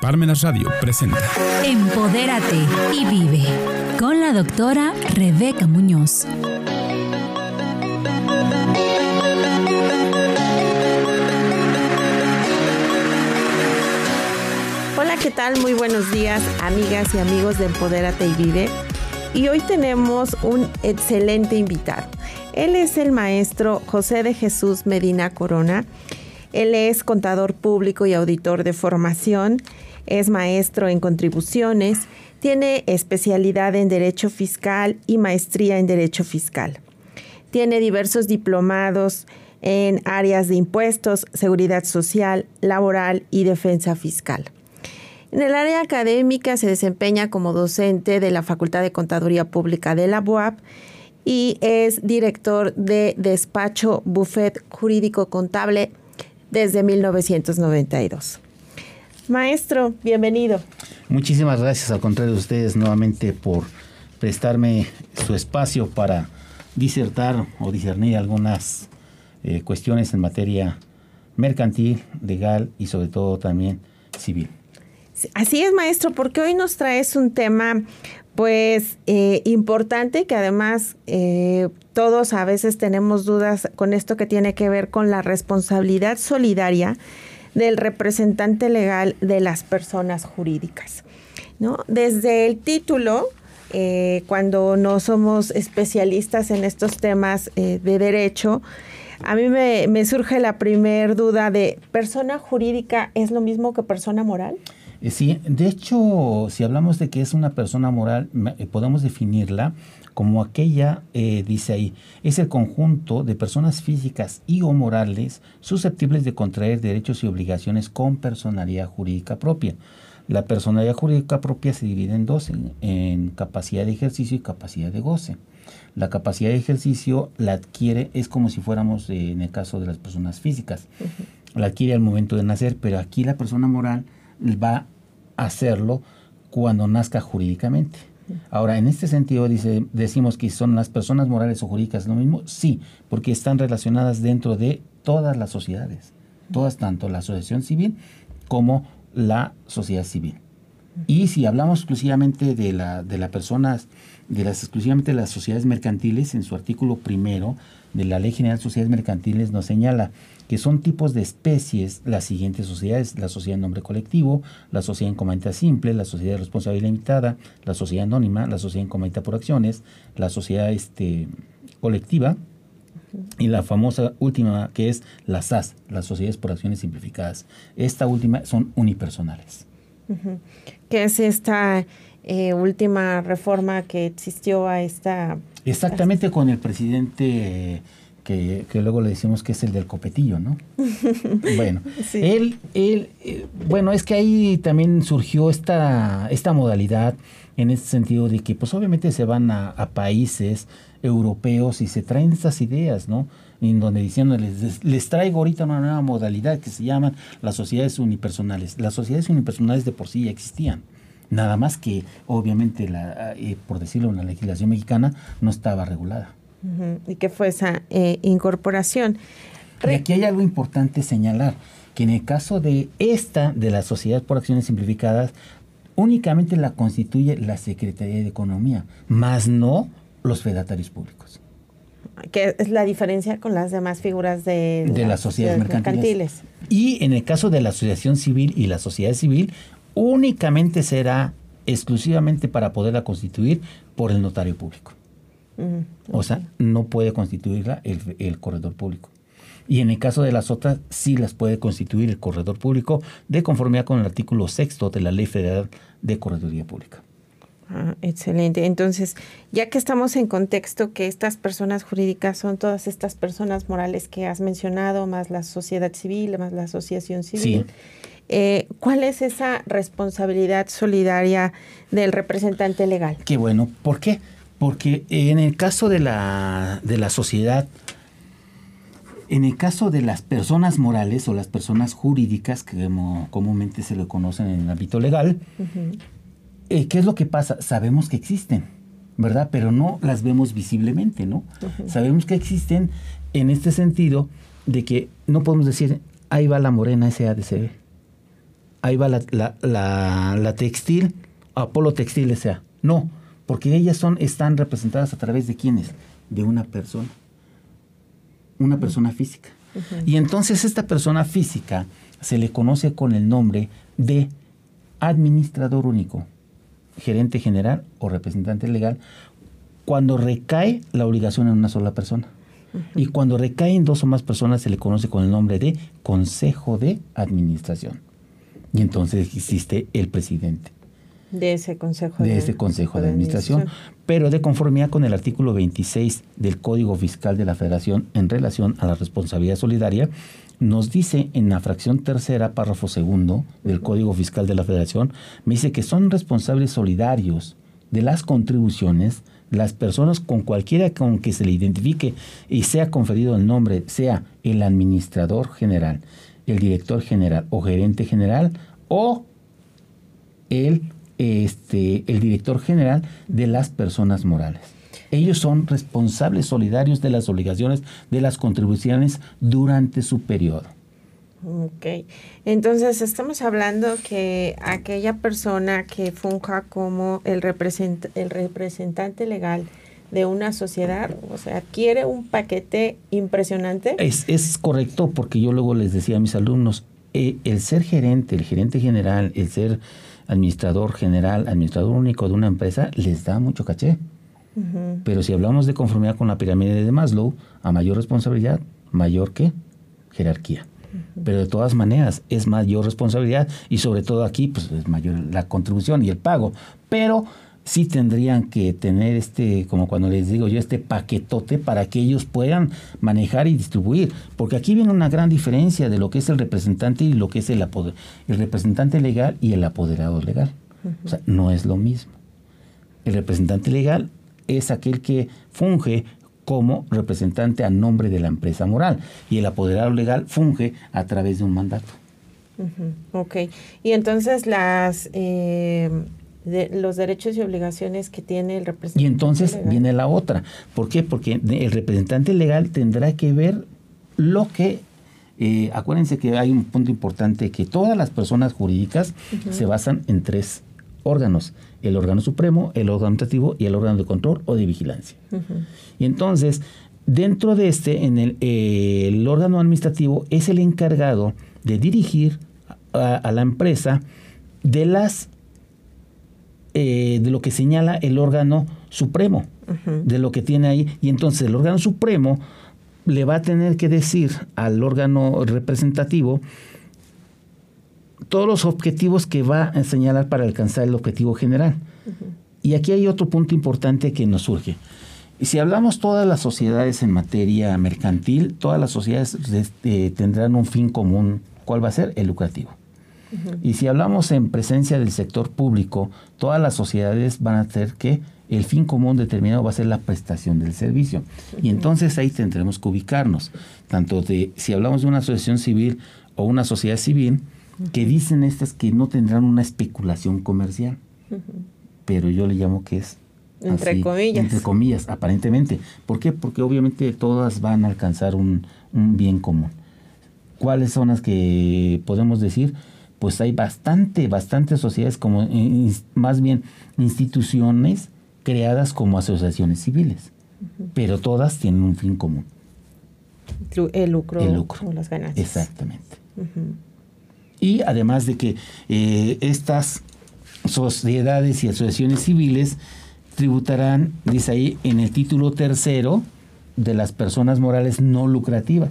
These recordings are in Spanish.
Parmenas Radio presenta Empodérate y vive con la doctora Rebeca Muñoz. Hola, ¿qué tal? Muy buenos días, amigas y amigos de Empodérate y Vive. Y hoy tenemos un excelente invitado. Él es el maestro José de Jesús Medina Corona. Él es contador público y auditor de formación, es maestro en contribuciones, tiene especialidad en Derecho Fiscal y maestría en Derecho Fiscal. Tiene diversos diplomados en áreas de impuestos, seguridad social, laboral y defensa fiscal. En el área académica se desempeña como docente de la Facultad de Contaduría Pública de la UAP y es director de despacho Buffet Jurídico Contable desde 1992. Maestro, bienvenido. Muchísimas gracias al contrario de ustedes nuevamente por prestarme su espacio para disertar o discernir algunas eh, cuestiones en materia mercantil, legal y sobre todo también civil. Así es, maestro, porque hoy nos traes un tema pues eh, importante que además eh, todos a veces tenemos dudas con esto que tiene que ver con la responsabilidad solidaria del representante legal de las personas jurídicas. ¿no? Desde el título, eh, cuando no somos especialistas en estos temas de derecho, a mí me, me surge la primer duda de, ¿persona jurídica es lo mismo que persona moral? Eh, sí, de hecho, si hablamos de que es una persona moral, eh, podemos definirla como aquella, eh, dice ahí, es el conjunto de personas físicas y o morales susceptibles de contraer derechos y obligaciones con personalidad jurídica propia. La personalidad jurídica propia se divide en dos, en, capacidad de ejercicio y capacidad de goce. La capacidad de ejercicio la adquiere, es como si fuéramos en el caso de las personas físicas, la adquiere al momento de nacer, pero aquí la persona moral va a hacerlo cuando nazca jurídicamente. Ahora, en este sentido, dice, decimos que son las personas morales o jurídicas lo mismo, sí, porque están relacionadas dentro de todas las sociedades, todas, tanto la asociación civil como la sociedad civil. Y si hablamos exclusivamente de la, de las personas, de las exclusivamente de las sociedades mercantiles, en su artículo primero de la Ley General de Sociedades Mercantiles nos señala que son tipos de especies las siguientes sociedades, la sociedad en nombre colectivo, la sociedad en comandita simple, la sociedad de responsabilidad limitada, la sociedad anónima, la sociedad en comandita por acciones, la sociedad este, colectiva y la famosa última que es la SAS, las sociedades por acciones simplificadas. Esta última son unipersonales. ¿Qué es esta eh, última reforma que existió a esta... Exactamente con el presidente que, luego le decimos que es el del copetillo, ¿no? bueno, él, él, eh, bueno, es que ahí también surgió esta, esta modalidad en ese sentido de que pues obviamente se van a, países europeos y se traen estas ideas, ¿no? En donde diciendo, les, les, traigo ahorita una nueva modalidad que se llaman las sociedades unipersonales. Las sociedades unipersonales de por sí ya existían. Nada más que, obviamente, la, eh, por decirlo, la legislación mexicana no estaba regulada. ¿Y qué fue esa eh, incorporación? Y aquí hay algo importante señalar, que en el caso de esta, de la Sociedad por Acciones Simplificadas, únicamente la constituye la Secretaría de Economía, más no los fedatarios públicos. Que es la diferencia con las demás figuras de, de las sociedades mercantiles. Y en el caso de la asociación civil y la sociedad civil, únicamente será exclusivamente para poderla constituir por el notario público. O sea, no puede constituirla el, corredor público. Y en el caso de las otras, sí las puede constituir el corredor público de conformidad con el artículo sexto de la Ley Federal de Correduría Pública. Ah, excelente. Entonces, ya que estamos en contexto que estas personas jurídicas son todas estas personas morales que has mencionado, más la sociedad civil, más la asociación civil, eh, ¿cuál es esa responsabilidad solidaria del representante legal? Qué bueno. ¿Por qué? Porque en el caso de la, de la sociedad, en el caso de las personas morales o las personas jurídicas, que comúnmente se le conocen en el ámbito legal, eh, ¿qué es lo que pasa? Sabemos que existen, ¿verdad? Pero no las vemos visiblemente, ¿no? Sabemos que existen en este sentido de que no podemos decir, ahí va la morena SADCB. ahí va la, la, la, textil, Apolo Textil sea. No, porque ellas son, están representadas a través de quiénes? De una persona. Una persona física. Y entonces esta persona física se le conoce con el nombre de administrador único, gerente general o representante legal, cuando recae la obligación en una sola persona. Y cuando recae en dos o más personas se le conoce con el nombre de Consejo de Administración. Y entonces existe el presidente. De ese Consejo de, ese consejo de, administración, pero de conformidad con el artículo 26 del Código Fiscal de la Federación en relación a la responsabilidad solidaria, nos dice en la fracción tercera, párrafo segundo del Código Fiscal de la Federación, me dice que son responsables solidarios de las contribuciones las personas con cualquiera con que se le identifique y sea conferido el nombre, sea el administrador general, el director general o gerente general o el, este, el director general de las personas morales. Ellos son responsables solidarios de las obligaciones de las contribuciones durante su periodo. Ok, entonces estamos hablando que aquella persona que funja como el, el representante legal de una sociedad, o sea, adquiere un paquete impresionante. Es, es correcto, porque yo luego les decía a mis alumnos, eh, el ser gerente, el gerente general, el ser administrador general, administrador único de una empresa, les da mucho caché. Pero si hablamos de conformidad con la pirámide de Maslow, a mayor responsabilidad, mayor que jerarquía. Pero de todas maneras es mayor responsabilidad y sobre todo aquí pues es mayor la contribución y el pago. Pero sí tendrían que tener este, como cuando les digo yo, este paquetote para que ellos puedan manejar y distribuir. Porque aquí viene una gran diferencia de lo que es el representante y lo que es el, el representante legal y el apoderado legal. O sea, no es lo mismo. El representante legal es aquel que funge como representante a nombre de la empresa moral y el apoderado legal funge a través de un mandato. Ok, y entonces las eh, los derechos y obligaciones que tiene el representante. Y entonces viene la otra. ¿Por qué? Porque el representante legal tendrá que ver lo que eh, acuérdense que hay un punto importante que todas las personas jurídicas se basan en tres órganos, el órgano supremo, el órgano administrativo y el órgano de control o de vigilancia. Y entonces, dentro de este, en el, eh, el, órgano administrativo es el encargado de dirigir a, la empresa de las eh, de lo que señala el órgano supremo, de lo que tiene ahí. Y entonces el órgano supremo le va a tener que decir al órgano representativo todos los objetivos que va a señalar para alcanzar el objetivo general. Y aquí hay otro punto importante que nos surge. Y si hablamos todas las sociedades en materia mercantil, todas las sociedades este, tendrán un fin común. ¿Cuál va a ser? El lucrativo. Y si hablamos en presencia del sector público, todas las sociedades van a tener que el fin común determinado va a ser la prestación del servicio. Y entonces ahí tendremos que ubicarnos, tanto de si hablamos de una asociación civil o una sociedad civil, que dicen estas que no tendrán una especulación comercial, pero yo le llamo que es... Entre comillas. Entre comillas, aparentemente. ¿Por qué? Porque obviamente todas van a alcanzar un, bien común. ¿Cuáles son las que podemos decir? Pues hay bastante, bastantes sociedades como, más bien instituciones creadas como asociaciones civiles, pero todas tienen un fin común. El lucro, el lucro. o las ganancias. Exactamente. Y además de que eh, estas sociedades y asociaciones civiles tributarán, dice ahí, en el título tercero de las personas morales no lucrativas,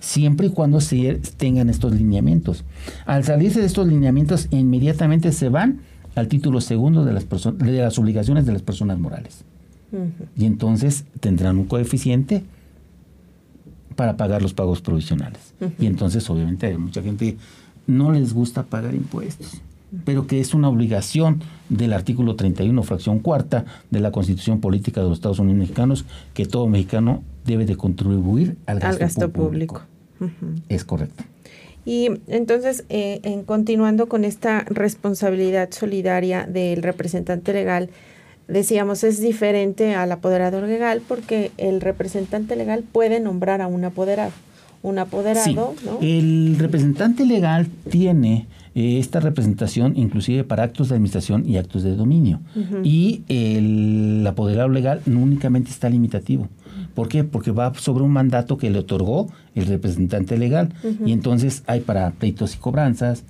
siempre y cuando se tengan estos lineamientos. Al salirse de estos lineamientos, inmediatamente se van al título segundo de las, de las obligaciones de las personas morales. Y entonces tendrán un coeficiente para pagar los pagos provisionales. Y entonces, obviamente, hay mucha gente no les gusta pagar impuestos, pero que es una obligación del artículo 31, fracción cuarta de la Constitución Política de los Estados Unidos Mexicanos, que todo mexicano debe de contribuir al gasto, público. Es correcto. Y entonces, eh, en continuando con esta responsabilidad solidaria del representante legal, decíamos, es diferente al apoderador legal porque el representante legal puede nombrar a un apoderado un apoderado. El representante legal tiene esta representación inclusive para actos de administración y actos de dominio. Y el apoderado legal no únicamente está limitativo. ¿Por qué? Porque va sobre un mandato que le otorgó el representante legal. Y entonces hay para pleitos y cobranzas,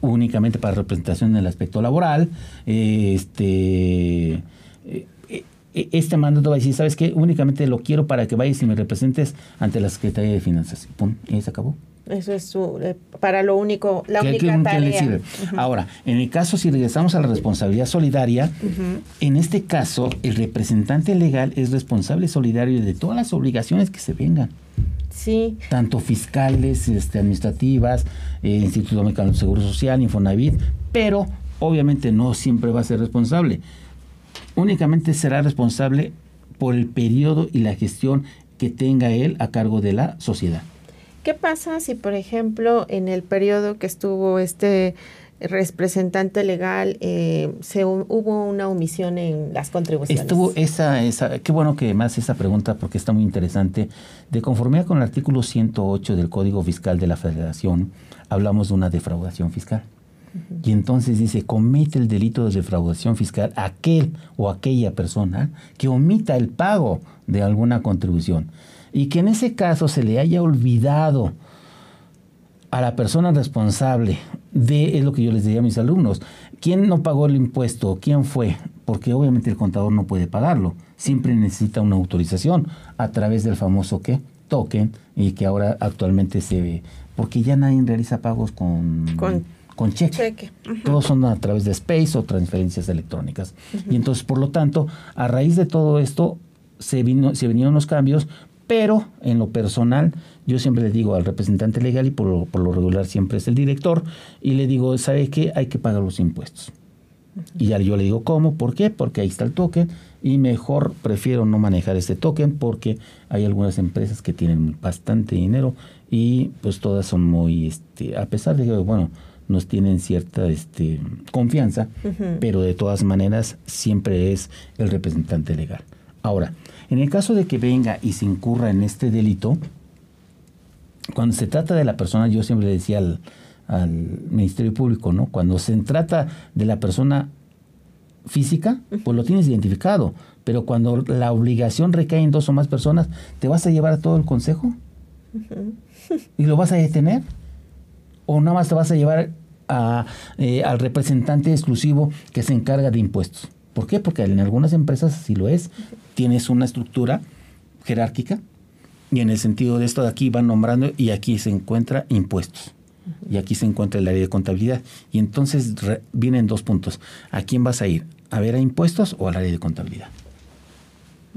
únicamente para representación en el aspecto laboral, este eh, este mandato va a decir, ¿sabes qué? Únicamente lo quiero para que vayas y me representes ante la Secretaría de Finanzas. ¡Pum! Y se acabó. Eso es eh, para lo único, la única tarea. Ahora, en el caso, si regresamos a la responsabilidad solidaria, en este caso, el representante legal es responsable solidario de todas las obligaciones que se vengan. Sí. Tanto fiscales, este, administrativas, eh, Instituto Mexicano de Seguro Social, Infonavit, pero obviamente no siempre va a ser responsable únicamente será responsable por el periodo y la gestión que tenga él a cargo de la sociedad. ¿Qué pasa si, por ejemplo, en el periodo que estuvo este representante legal, eh, se, hubo una omisión en las contribuciones? Estuvo esa, esa, qué bueno que más esa pregunta porque está muy interesante. De conformidad con el artículo 108 del Código Fiscal de la Federación, hablamos de una defraudación fiscal. Y entonces dice, comete el delito de defraudación fiscal aquel o aquella persona que omita el pago de alguna contribución. Y que en ese caso se le haya olvidado a la persona responsable de, es lo que yo les diría a mis alumnos, ¿quién no pagó el impuesto? ¿Quién fue? Porque obviamente el contador no puede pagarlo, siempre necesita una autorización a través del famoso ¿qué? token y que ahora actualmente se ve, porque ya nadie realiza pagos con, con con cheque. Todos son a través de Space o transferencias electrónicas. Y entonces, por lo tanto, a raíz de todo esto, se, vino, se vinieron los cambios, pero en lo personal, yo siempre le digo al representante legal, y por lo, por lo regular siempre es el director, y le digo, ¿sabe qué? Hay que pagar los impuestos. Y ya yo le digo, ¿cómo? ¿Por qué? Porque ahí está el token y mejor prefiero no manejar este token porque hay algunas empresas que tienen bastante dinero y pues todas son muy, este, a pesar de que, bueno, nos tienen cierta este, confianza, pero de todas maneras siempre es el representante legal. Ahora, en el caso de que venga y se incurra en este delito, cuando se trata de la persona, yo siempre le decía al, al Ministerio Público, ¿no? Cuando se trata de la persona física, pues lo tienes identificado, pero cuando la obligación recae en dos o más personas, ¿te vas a llevar a todo el consejo? ¿Y lo vas a detener? ¿O nada más te vas a llevar eh, al representante exclusivo que se encarga de impuestos. ¿Por qué? Porque en algunas empresas así lo es. Tienes una estructura jerárquica y en el sentido de esto de aquí van nombrando y aquí se encuentra impuestos. Y aquí se encuentra el área de contabilidad. Y entonces vienen dos puntos. ¿A quién vas a ir? ¿A ver a impuestos o al área de contabilidad?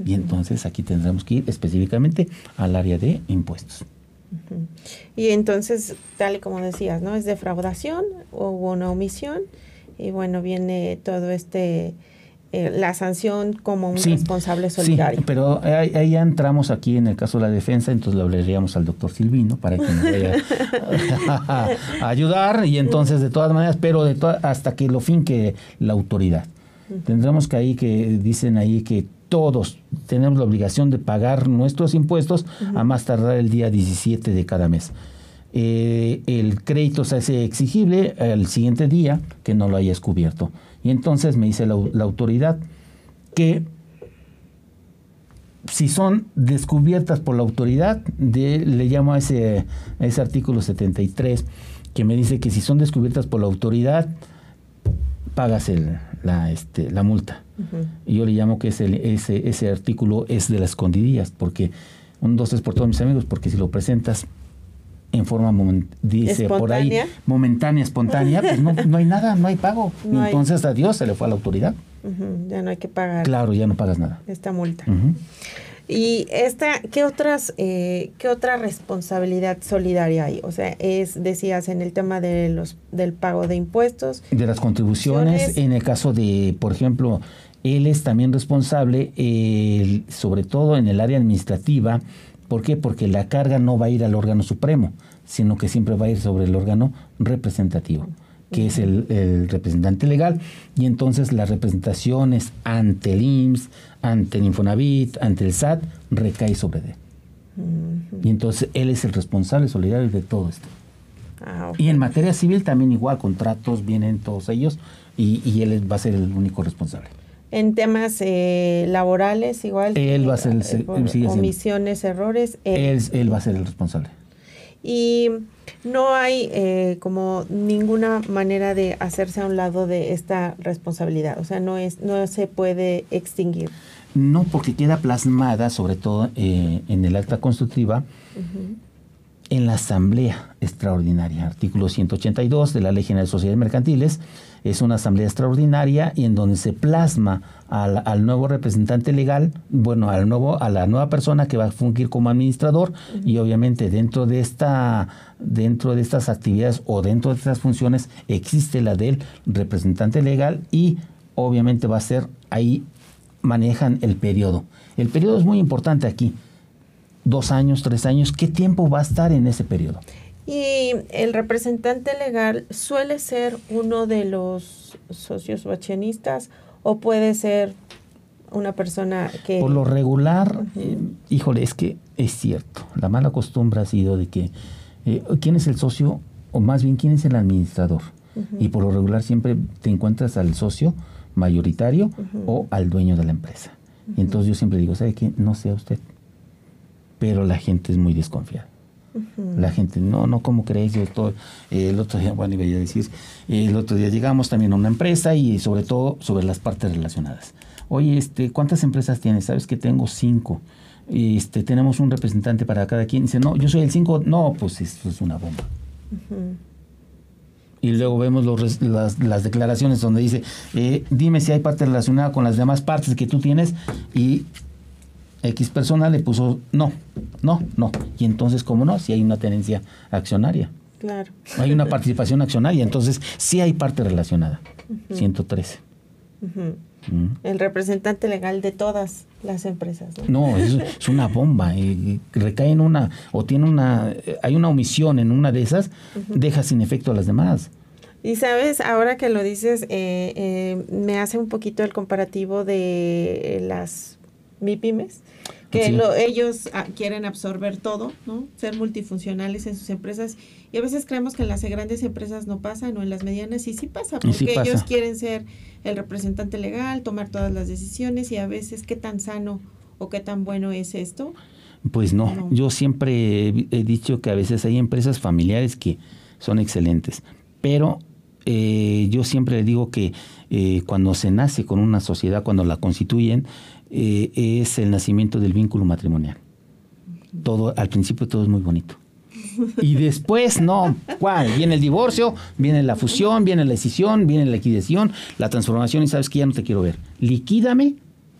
Y entonces aquí tendremos que ir específicamente al área de impuestos. Y entonces, tal y como decías, ¿no? Es defraudación, hubo una omisión y bueno, viene todo este, eh, la sanción como un responsable solidario. Sí, pero ahí, ya entramos aquí en el caso de la defensa, entonces le hablaríamos al doctor Silvino para que nos vaya a, ayudar y entonces de todas maneras, pero de hasta que lo finque la autoridad. Tendremos que ahí que dicen ahí que todos tenemos la obligación de pagar nuestros impuestos a más tardar el día 17 de cada mes. Eh, el crédito se hace exigible el siguiente día que no lo hayas cubierto. Y entonces me dice la, autoridad que si son descubiertas por la autoridad, de, le llamo a ese, a ese artículo 73, que me dice que si son descubiertas por la autoridad, pagas el, la, este, la multa. Y yo le llamo que ese, ese, ese artículo es de las escondidillas, porque un dos es por todos mis amigos, porque si lo presentas en forma dice por ahí momentánea, espontánea, pues no, no, hay nada, no hay pago. Entonces a Dios se le fue a la autoridad. Ya no hay que pagar. Claro, ya no pagas nada. Esta multa. Y esta, ¿qué otras, eh, qué otra responsabilidad solidaria hay? O sea, es, decías, en el tema de los, del pago de impuestos. De las contribuciones, en el caso de, por ejemplo, él es también responsable, sobre todo en el área administrativa. ¿Por qué? Porque la carga no va a ir al órgano supremo, sino que siempre va a ir sobre el órgano representativo que es el, representante legal, y entonces las representaciones ante el IMSS, ante el Infonavit, ante el SAT, recae sobre él. Y entonces él es el responsable solidario de todo esto. Ah. Y en materia civil también igual, contratos, vienen todos ellos y, y él va a ser el único responsable. En temas eh, laborales, igual. Él va a ser el- eh, siendo. omisiones, errores. él. Él, él va a ser el responsable. Y no hay eh, como ninguna manera de hacerse a un lado de esta responsabilidad. O sea, no es, no se puede extinguir. No, porque queda plasmada, sobre todo eh, en el acta constitutiva, en la Asamblea Extraordinaria, artículo 182 de la Ley General de Sociedades Mercantiles. Es una asamblea extraordinaria y en donde se plasma al, nuevo representante legal, bueno, al nuevo, a la nueva persona que va a fungir como administrador y obviamente dentro de esta, dentro de estas actividades o dentro de estas funciones existe la del representante legal y obviamente va a ser ahí manejan el periodo. El periodo es muy importante aquí. Dos años, tres años, ¿qué tiempo va a estar en ese periodo? Y el representante legal suele ser uno de los socios o accionistas o puede ser una persona que... Por lo regular, eh, híjole, es que es cierto. La mala costumbre ha sido de que eh, quién es el socio o más bien quién es el administrador. Y por lo regular siempre te encuentras al socio mayoritario o al dueño de la empresa. Y entonces yo siempre digo, ¿sabe qué? No sea usted. Pero la gente es muy desconfiada. La gente, no, no, ¿cómo crees? Yo estoy, eh, el otro día, bueno, iba a decir, eh, el otro día llegamos también a una empresa y sobre todo sobre las partes relacionadas. Oye, este, ¿cuántas empresas tienes? Sabes que tengo cinco. Este, tenemos un representante para cada quien. Dice, no, yo soy el cinco. No, pues eso es una bomba. Y luego vemos los las, las declaraciones donde dice, eh, dime si hay parte relacionada con las demás partes que tú tienes y X persona le puso no, no, no. Y entonces, ¿cómo no? Si hay una tenencia accionaria, Claro. hay una participación accionaria, entonces sí hay parte relacionada. 113. Ujú. Mm. El representante legal de todas las empresas. ¿no? No, es, es una bomba. recae en una, o tiene una, hay una omisión en una de esas, deja sin efecto a las demás. Y sabes, ahora que lo dices, eh, eh, me hace un poquito el comparativo de las MIPIMES, que Sí. lo- ellos ah, quieren absorber todo, ¿no? Ser multifuncionales en sus empresas. Y a veces creemos que en las grandes empresas no pasa, no en las medianas, y sí pasa, porque sí pasa. ellos quieren ser el representante legal, tomar todas las decisiones, y a veces qué tan sano o qué tan bueno es esto. Pues no, No. yo siempre he, he dicho que a veces hay empresas familiares que son excelentes, pero eh, yo siempre digo que eh, cuando se nace con una sociedad, cuando la constituyen, eh, es el nacimiento del vínculo matrimonial. Todo, al principio todo es muy bonito. Y después, no, ¿cuál? Viene el divorcio, viene la fusión, viene la decisión, viene la liquidación, la transformación y sabes que ya no te quiero ver. Liquídame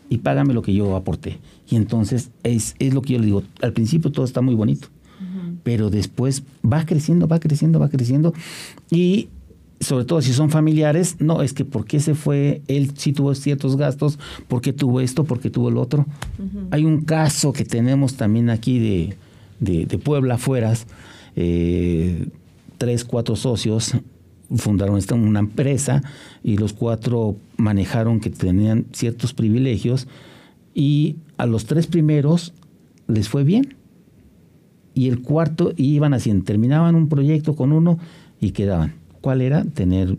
y págame lo que yo aporté. Y entonces es, es lo que yo le digo. Al principio todo está muy bonito, pero después va creciendo, va creciendo, va creciendo. Y sobre todo si son familiares, no, es que ¿por qué se fue? Él sí tuvo ciertos gastos, ¿por qué tuvo esto? ¿Por qué tuvo el otro? Hay un caso que tenemos también aquí de, de, de Puebla afueras, eh, tres, cuatro socios fundaron esta, una empresa y los cuatro manejaron que tenían ciertos privilegios y a los tres primeros les fue bien y el cuarto iban haciendo, terminaban un proyecto con uno y quedaban. ¿Cuál era? Tener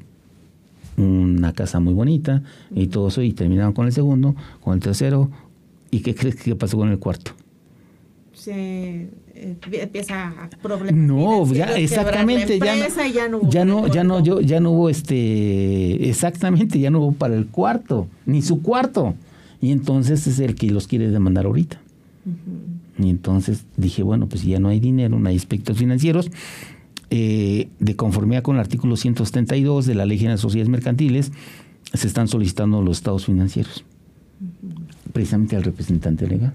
una casa muy bonita y todo eso y terminaban con el segundo, con el tercero y ¿qué crees que pasó con el cuarto? Se eh, empieza a problemas. No, ya exactamente, ya no, ya no, hubo ya no, ya no, recuerdo. yo, ya no hubo este, exactamente, ya no hubo para el cuarto, ni su cuarto, y entonces es el que los quiere demandar ahorita. Y entonces dije, bueno, pues si ya no hay dinero, no hay aspectos financieros, eh, de conformidad con el artículo 172 de la Ley General de Sociedades Mercantiles, se están solicitando los estados financieros, precisamente al representante legal.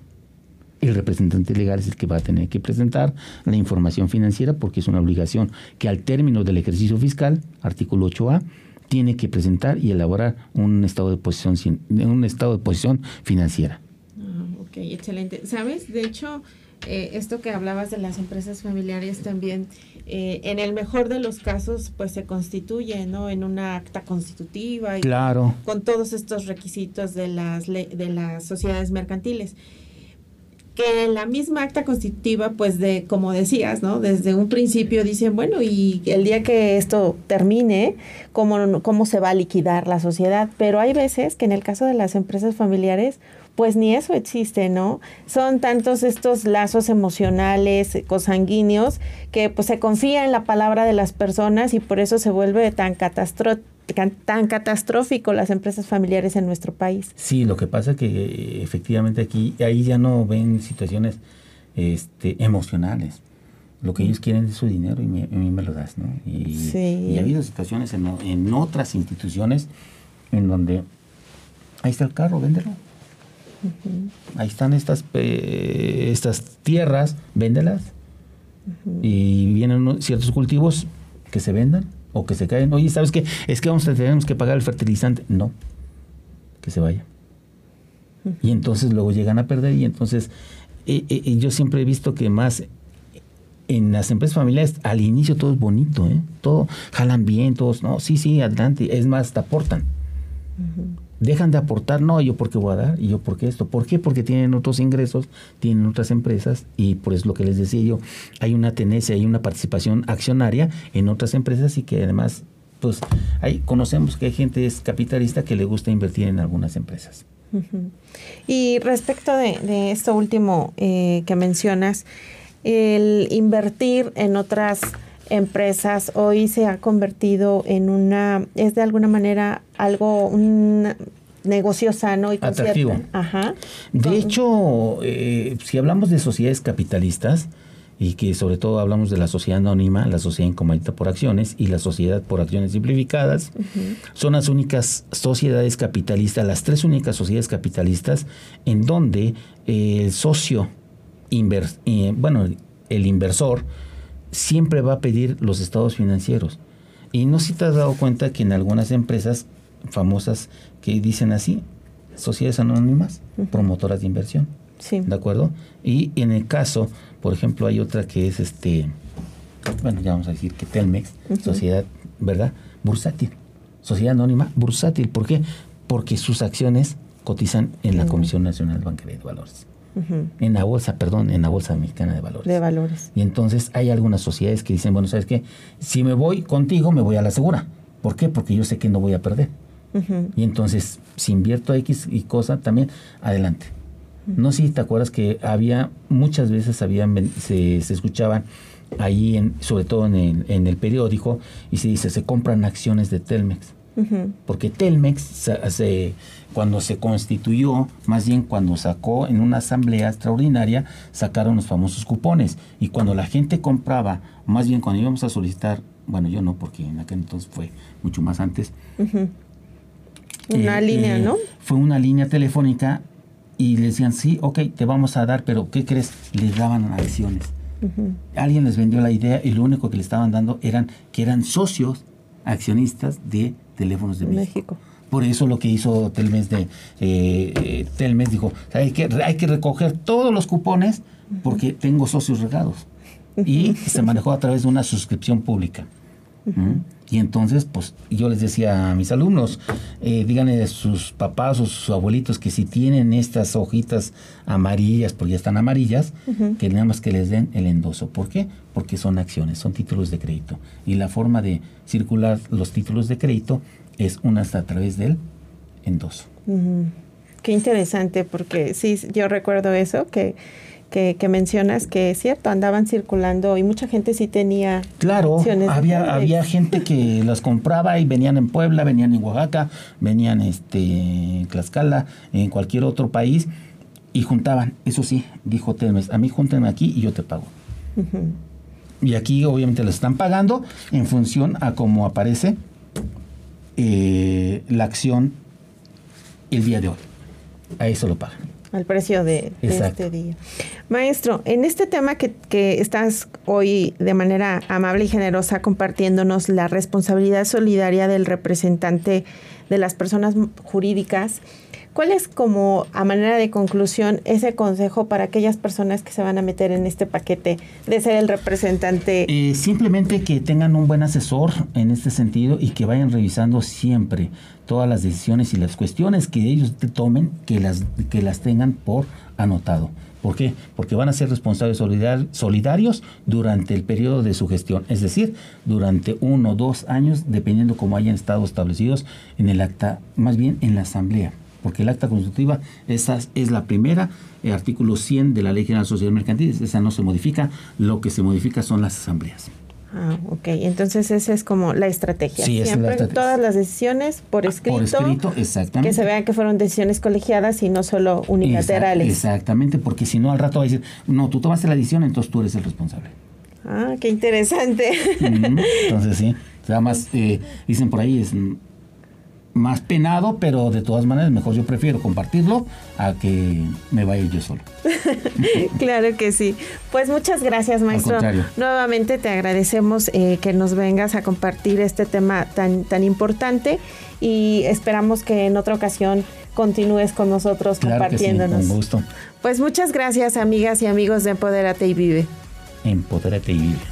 El representante legal es el que va a tener que presentar la información financiera porque es una obligación que al término del ejercicio fiscal, artículo 8A, tiene que presentar y elaborar un estado de posición, un estado de posición financiera. Ah, ok, excelente. ¿Sabes? De hecho, eh, esto que hablabas de las empresas familiares también, eh, en el mejor de los casos, pues se constituye, ¿no? En una acta constitutiva y Claro. con todos estos requisitos de las de las sociedades mercantiles. que en la misma acta constitutiva, pues de, como decías, ¿no? Desde un principio dicen, bueno, y el día que esto termine, ¿cómo, cómo se va a liquidar la sociedad? Pero hay veces que en el caso de las empresas familiares, pues ni eso existe, ¿no? Son tantos estos lazos emocionales, cosanguíneos, que pues se confía en la palabra de las personas y por eso se vuelve tan catastrófico tan catastrófico las empresas familiares en nuestro país. Sí, lo que pasa es que eh, efectivamente aquí, ahí ya no ven situaciones este, emocionales. Lo que ellos quieren es su dinero y a mí me lo das, ¿no? Y, y ha habido situaciones en, en, otras instituciones en donde ahí está el carro, véndelo. Ahí están estas, estas tierras, véndelas. Y vienen ciertos cultivos que se vendan o que se caen. Oye, ¿sabes qué? Es que vamos a tenemos que pagar el fertilizante. No, que se vaya. Y entonces luego llegan a perder y entonces eh, eh, yo siempre he visto que más en las empresas familiares al inicio todo es bonito, ¿eh? Todo jalan bien, todos, no, sí, sí, adelante. Es más, te aportan dejan de aportar, no, yo por qué voy a dar, y yo por qué esto. ¿Por qué? Porque tienen otros ingresos, tienen otras empresas, y por eso lo que les decía yo, hay una tenencia, hay una participación accionaria en otras empresas y que además, pues, hay, conocemos que hay gente es capitalista que le gusta invertir en algunas empresas. Y respecto de, esto último eh, que mencionas, el invertir en otras empresas hoy se ha convertido en una, es de alguna manera algo, un negocio sano y atractivo. Ajá. De hecho, eh, si hablamos de sociedades capitalistas, y que sobre todo hablamos de la sociedad anónima, la sociedad incomodita por acciones y la sociedad por acciones simplificadas, son las únicas sociedades capitalistas, las tres únicas sociedades capitalistas en donde el socio, eh, bueno, el inversor, siempre va a pedir los estados financieros. Y no si te has dado cuenta que en algunas empresas famosas que dicen así, sociedades anónimas, promotoras de inversión. Sí. ¿De acuerdo? Y en el caso, por ejemplo, hay otra que es este, bueno, ya vamos a decir que Telmex, sociedad, ¿verdad? Bursátil. Sociedad anónima bursátil. ¿Por qué? Porque sus acciones cotizan en la Comisión Nacional Bancaria de Valores en la bolsa, perdón, en la bolsa mexicana de valores. De valores. Y entonces hay algunas sociedades que dicen, bueno, ¿sabes qué? Si me voy contigo, me voy a la segura. ¿Por qué? Porque yo sé que no voy a perder. Y entonces, si invierto X y cosa, también, adelante. No sé si te acuerdas que había, muchas veces habían, se, escuchaban ahí, en, sobre todo en el, en el periódico, y se dice, se compran acciones de Telmex. Porque Telmex se, cuando se constituyó, más bien cuando sacó en una asamblea extraordinaria, sacaron los famosos cupones. Y cuando la gente compraba, más bien cuando íbamos a solicitar, bueno, yo no, porque en aquel entonces fue mucho más antes. Una eh, línea, eh, ¿no? Fue una línea telefónica y le decían, sí, ok, te vamos a dar, pero ¿qué crees? Les daban acciones. Alguien les vendió la idea y lo único que le estaban dando eran que eran socios accionistas de teléfonos de México. Por eso lo que hizo Telmes de eh, Telmes dijo, hay que, hay que recoger todos los cupones porque tengo socios regados. Y se manejó a través de una suscripción pública. Y entonces, pues yo les decía a mis alumnos, eh, díganle a sus papás o sus abuelitos que si tienen estas hojitas amarillas, porque ya están amarillas, que nada más que les den el endoso. ¿Por qué? Porque son acciones, son títulos de crédito. Y la forma de circular los títulos de crédito es una a través del endoso. Qué interesante, porque sí, yo recuerdo eso, que, que, mencionas que es cierto, andaban circulando y mucha gente sí tenía. Claro, había, había gente que las compraba y venían en Puebla, venían en Oaxaca, venían este, en Tlaxcala, en cualquier otro país y juntaban. Eso sí, dijo Telmes, a mí júntenme aquí y yo te pago. Y aquí obviamente les están pagando en función a cómo aparece eh, la acción el día de hoy. A eso lo pagan. Al precio de, este día. Maestro, en este tema que, que, estás hoy de manera amable y generosa compartiéndonos la responsabilidad solidaria del representante de las personas jurídicas, ¿Cuál es como a manera de conclusión ese consejo para aquellas personas que se van a meter en este paquete de ser el representante? Eh, simplemente que tengan un buen asesor en este sentido y que vayan revisando siempre todas las decisiones y las cuestiones que ellos tomen, que las, que las tengan por anotado ¿Por qué? Porque van a ser responsables solidarios durante el periodo de su gestión, es decir, durante uno o dos años, dependiendo cómo hayan estado establecidos en el acta, más bien en la asamblea porque el acta constitutiva esa es la primera, el artículo 100 de la Ley General de Sociedad Mercantil, esa no se modifica, lo que se modifica son las asambleas. Ah, ok. Entonces esa es como la estrategia. Sí, Siempre es la todas las decisiones por escrito. Por escrito, exactamente. Que se vean que fueron decisiones colegiadas y no solo unilaterales. exactamente, porque si no al rato va a decir, no, tú tomaste la decisión, entonces tú eres el responsable. Ah, qué interesante. Entonces sí, además eh, dicen por ahí, es más penado, pero de todas maneras mejor yo prefiero compartirlo a que me vaya yo solo. claro que sí. Pues muchas gracias, maestro. Nuevamente te agradecemos eh, que nos vengas a compartir este tema tan, tan importante y esperamos que en otra ocasión continúes con nosotros compartiéndonos. con gusto. Pues muchas gracias, amigas y amigos de Empodérate y Vive. Empodérate y Vive.